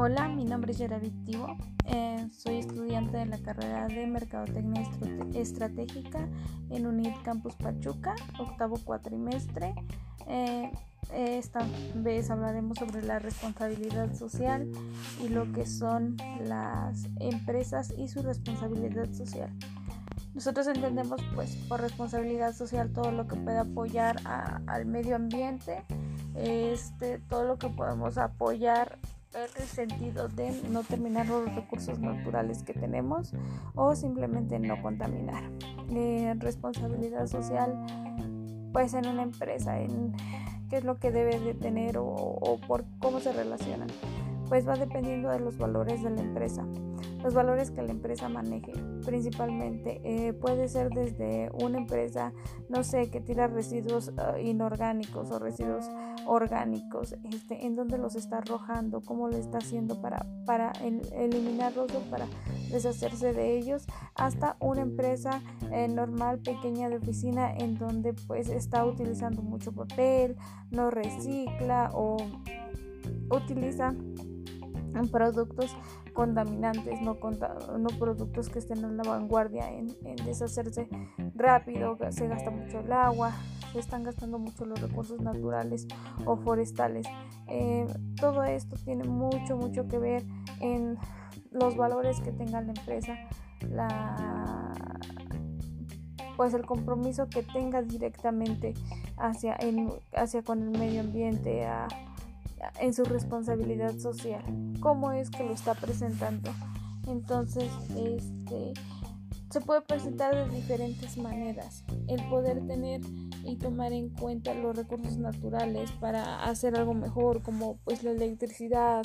Gerard eh, soy estudiante de la carrera de Mercadotecnia Estratégica en UNID Campus Pachuca, octavo cuatrimestre. Eh, esta vez hablaremos sobre la responsabilidad social y lo que son las empresas y su responsabilidad social. Nosotros entendemos pues por responsabilidad social todo lo que puede apoyar al medio ambiente, este, todo lo que podemos apoyar el sentido de no terminar los recursos naturales que tenemos o simplemente no contaminar. Eh, responsabilidad social pues en una empresa, en qué es lo que debe de tener o, o por cómo se relacionan pues va dependiendo de los valores de la empresa. Los valores que la empresa maneje principalmente eh, puede ser desde una empresa, no sé, que tira residuos eh, inorgánicos o residuos orgánicos, este, en donde los está arrojando, cómo lo está haciendo para, para eliminarlos o para deshacerse de ellos, hasta una empresa eh, normal, pequeña de oficina, en donde pues está utilizando mucho papel, no recicla o utiliza productos contaminantes, no, no productos que estén en la vanguardia en, deshacerse rápido, se gasta mucho el agua, se están gastando mucho los recursos naturales o forestales. Eh, todo esto tiene mucho, mucho que ver en los valores que tenga la empresa, la, pues el compromiso que tenga directamente hacia, hacia con el medio ambiente, a, en su responsabilidad social, cómo es que lo está presentando. Entonces, este se puede presentar de diferentes maneras. El poder tener y tomar en cuenta los recursos naturales para hacer algo mejor, como pues la electricidad,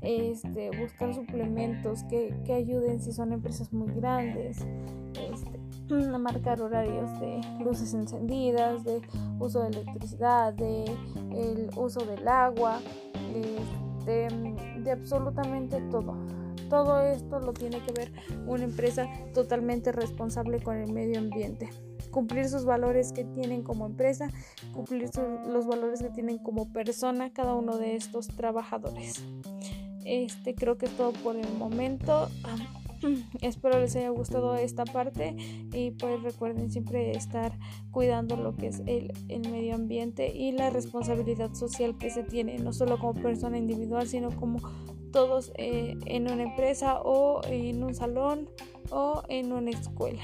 este, buscar suplementos que, que ayuden si son empresas muy grandes, marcar horarios de luces encendidas, de uso de electricidad, de el uso del agua, de, de absolutamente todo. Todo esto lo tiene que ver una empresa totalmente responsable con el medio ambiente. Cumplir sus valores que tienen como empresa, cumplir los valores que tienen como persona cada uno de estos trabajadores. Este creo que es todo por el momento. Espero les haya gustado esta parte y pues recuerden siempre estar cuidando lo que es el, el medio ambiente y la responsabilidad social que se tiene, no solo como persona individual, sino como todos eh, en una empresa o en un salón o en una escuela.